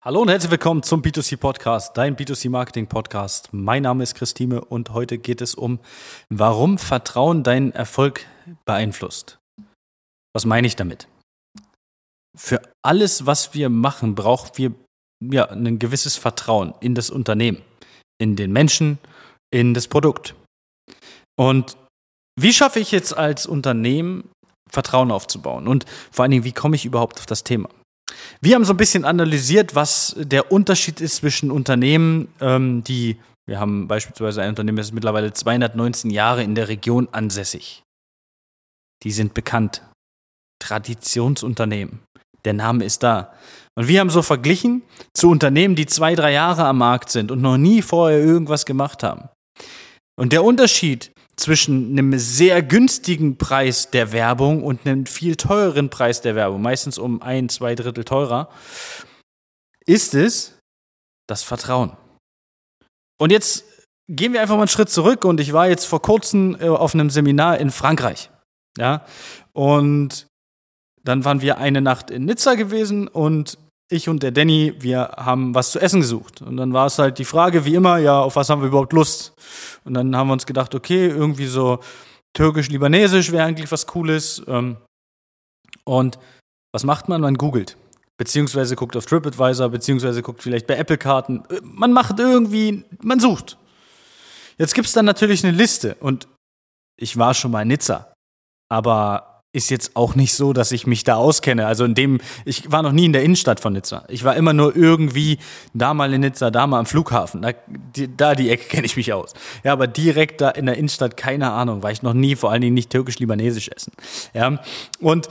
Hallo und herzlich willkommen zum B2C Podcast, dein B2C Marketing Podcast. Mein Name ist Christine und heute geht es um, warum Vertrauen deinen Erfolg beeinflusst. Was meine ich damit? Für alles, was wir machen, brauchen wir ja ein gewisses Vertrauen in das Unternehmen, in den Menschen, in das Produkt. Und wie schaffe ich jetzt als Unternehmen Vertrauen aufzubauen? Und vor allen Dingen, wie komme ich überhaupt auf das Thema? Wir haben so ein bisschen analysiert, was der Unterschied ist zwischen Unternehmen, ähm, die, wir haben beispielsweise ein Unternehmen, das ist mittlerweile 219 Jahre in der Region ansässig. Die sind bekannt. Traditionsunternehmen. Der Name ist da. Und wir haben so verglichen zu Unternehmen, die zwei, drei Jahre am Markt sind und noch nie vorher irgendwas gemacht haben. Und der Unterschied zwischen einem sehr günstigen Preis der Werbung und einem viel teureren Preis der Werbung, meistens um ein, zwei Drittel teurer, ist es das Vertrauen. Und jetzt gehen wir einfach mal einen Schritt zurück und ich war jetzt vor kurzem äh, auf einem Seminar in Frankreich. Ja, und dann waren wir eine Nacht in Nizza gewesen und ich und der Danny, wir haben was zu essen gesucht. Und dann war es halt die Frage, wie immer, ja, auf was haben wir überhaupt Lust? Und dann haben wir uns gedacht, okay, irgendwie so türkisch-libanesisch wäre eigentlich was Cooles. Ähm, und was macht man? Man googelt. Beziehungsweise guckt auf TripAdvisor, beziehungsweise guckt vielleicht bei Apple-Karten. Man macht irgendwie, man sucht. Jetzt gibt es dann natürlich eine Liste. Und ich war schon mal in Nizza. Aber ist jetzt auch nicht so, dass ich mich da auskenne. Also in dem, ich war noch nie in der Innenstadt von Nizza. Ich war immer nur irgendwie da mal in Nizza, da mal am Flughafen. Da die, da die Ecke kenne ich mich aus. Ja, aber direkt da in der Innenstadt, keine Ahnung, war ich noch nie, vor allen Dingen nicht türkisch-libanesisch essen. Ja, und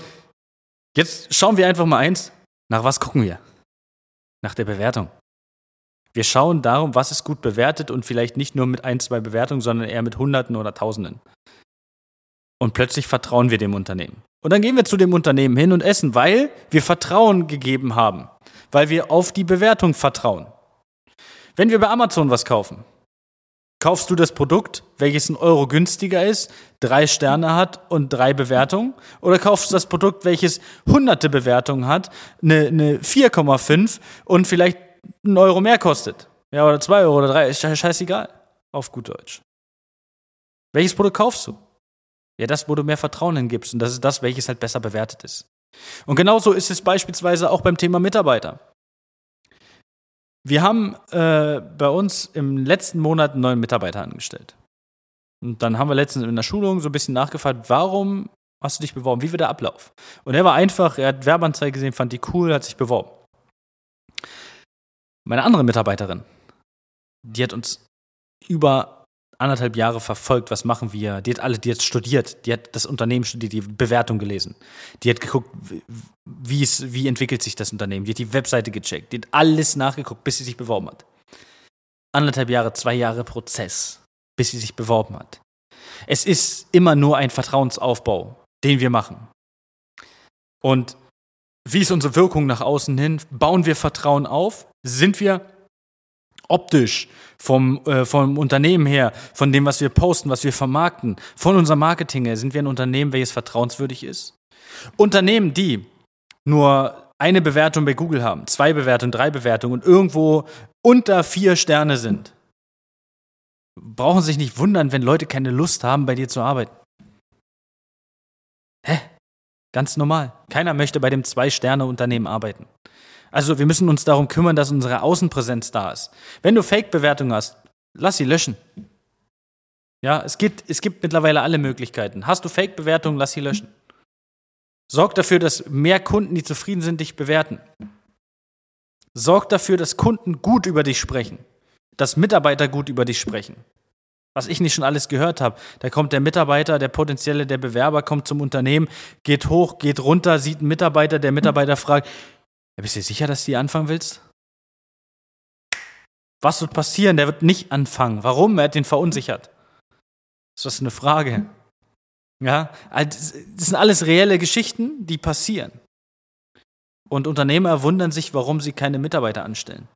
jetzt schauen wir einfach mal eins. Nach was gucken wir? Nach der Bewertung. Wir schauen darum, was ist gut bewertet und vielleicht nicht nur mit ein, zwei Bewertungen, sondern eher mit Hunderten oder Tausenden. Und plötzlich vertrauen wir dem Unternehmen. Und dann gehen wir zu dem Unternehmen hin und essen, weil wir Vertrauen gegeben haben, weil wir auf die Bewertung vertrauen. Wenn wir bei Amazon was kaufen, kaufst du das Produkt, welches ein Euro günstiger ist, drei Sterne hat und drei Bewertungen, oder kaufst du das Produkt, welches hunderte Bewertungen hat, eine, eine 4,5 und vielleicht einen Euro mehr kostet? Ja, oder zwei Euro oder drei, ist scheißegal. Auf gut Deutsch. Welches Produkt kaufst du? Ja, das, wo du mehr Vertrauen hingibst. Und das ist das, welches halt besser bewertet ist. Und genauso ist es beispielsweise auch beim Thema Mitarbeiter. Wir haben äh, bei uns im letzten Monat einen neuen Mitarbeiter angestellt. Und dann haben wir letztens in der Schulung so ein bisschen nachgefragt, warum hast du dich beworben? Wie war der Ablauf? Und er war einfach, er hat Werbeanzeige gesehen, fand die cool, hat sich beworben. Meine andere Mitarbeiterin, die hat uns über anderthalb Jahre verfolgt, was machen wir. Die hat alle, die hat studiert, die hat das Unternehmen studiert, die Bewertung gelesen. Die hat geguckt, wie es, wie entwickelt sich das Unternehmen. Die hat die Webseite gecheckt, die hat alles nachgeguckt, bis sie sich beworben hat. Anderthalb Jahre, zwei Jahre Prozess, bis sie sich beworben hat. Es ist immer nur ein Vertrauensaufbau, den wir machen. Und wie ist unsere Wirkung nach außen hin? Bauen wir Vertrauen auf? Sind wir optisch, vom, äh, vom Unternehmen her, von dem, was wir posten, was wir vermarkten, von unserem Marketing her, sind wir ein Unternehmen, welches vertrauenswürdig ist? Unternehmen, die nur eine Bewertung bei Google haben, zwei Bewertungen, drei Bewertungen und irgendwo unter vier Sterne sind, brauchen sich nicht wundern, wenn Leute keine Lust haben, bei dir zu arbeiten. Hä? Ganz normal. Keiner möchte bei dem Zwei-Sterne-Unternehmen arbeiten. Also wir müssen uns darum kümmern, dass unsere Außenpräsenz da ist. Wenn du Fake-Bewertungen hast, lass sie löschen. Ja, es gibt, es gibt mittlerweile alle Möglichkeiten. Hast du Fake-Bewertungen, lass sie löschen. Sorg dafür, dass mehr Kunden, die zufrieden sind, dich bewerten. Sorg dafür, dass Kunden gut über dich sprechen, dass Mitarbeiter gut über dich sprechen. Was ich nicht schon alles gehört habe. Da kommt der Mitarbeiter, der potenzielle, der Bewerber kommt zum Unternehmen, geht hoch, geht runter, sieht einen Mitarbeiter, der Mitarbeiter fragt, ja, bist du sicher, dass du hier anfangen willst? Was wird passieren? Der wird nicht anfangen. Warum? Er hat den verunsichert. Ist das eine Frage? Ja, das sind alles reelle Geschichten, die passieren. Und Unternehmer wundern sich, warum sie keine Mitarbeiter anstellen.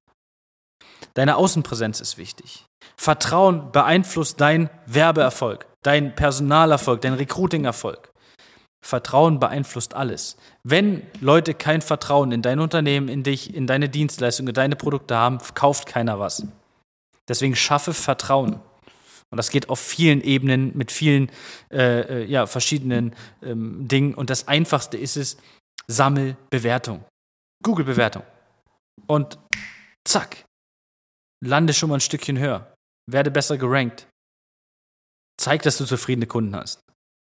Deine Außenpräsenz ist wichtig. Vertrauen beeinflusst dein Werbeerfolg, dein Personalerfolg, dein Recruitingerfolg. Vertrauen beeinflusst alles. Wenn Leute kein Vertrauen in dein Unternehmen, in dich, in deine Dienstleistung, in deine Produkte haben, kauft keiner was. Deswegen schaffe Vertrauen. Und das geht auf vielen Ebenen mit vielen äh, äh, ja, verschiedenen ähm, Dingen. Und das Einfachste ist es, sammel Bewertung. Google Bewertung. Und zack, lande schon mal ein Stückchen höher. Werde besser gerankt. Zeig, dass du zufriedene Kunden hast.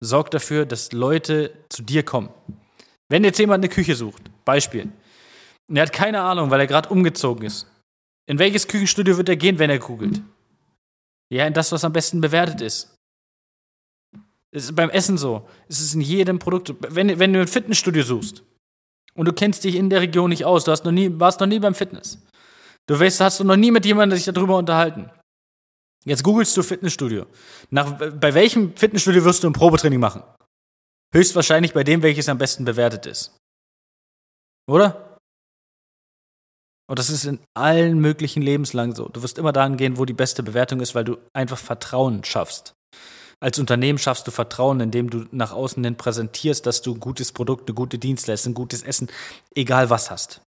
Sorg dafür, dass Leute zu dir kommen. Wenn jetzt jemand eine Küche sucht, Beispiel, und er hat keine Ahnung, weil er gerade umgezogen ist, in welches Küchenstudio wird er gehen, wenn er googelt? Ja, in das, was am besten bewertet ist. Es ist beim Essen so. Es ist in jedem Produkt. Wenn, wenn du ein Fitnessstudio suchst und du kennst dich in der Region nicht aus, du hast noch nie, warst noch nie beim Fitness. Du weißt, hast du noch nie mit jemandem sich darüber unterhalten. Jetzt googelst du Fitnessstudio. Nach, bei welchem Fitnessstudio wirst du ein Probetraining machen? Höchstwahrscheinlich bei dem, welches am besten bewertet ist. Oder? Und das ist in allen möglichen Lebenslagen so. Du wirst immer dahin gehen, wo die beste Bewertung ist, weil du einfach Vertrauen schaffst. Als Unternehmen schaffst du Vertrauen, indem du nach außen hin präsentierst, dass du ein gutes Produkt, eine gute Dienstleistung, ein gutes Essen, egal was hast.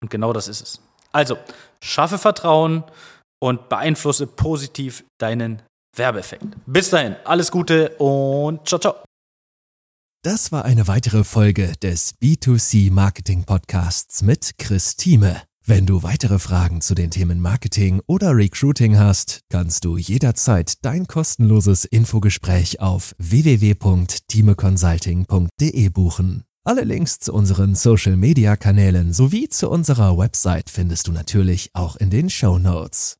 Und genau das ist es. Also, schaffe Vertrauen und beeinflusse positiv deinen Werbeeffekt. Bis dahin, alles Gute und ciao, ciao. Das war eine weitere Folge des B2C Marketing Podcasts mit Chris Thieme. Wenn du weitere Fragen zu den Themen Marketing oder Recruiting hast, kannst du jederzeit dein kostenloses Infogespräch auf www.timeconsulting.de buchen. Alle Links zu unseren Social Media Kanälen sowie zu unserer Website findest du natürlich auch in den Show Notes.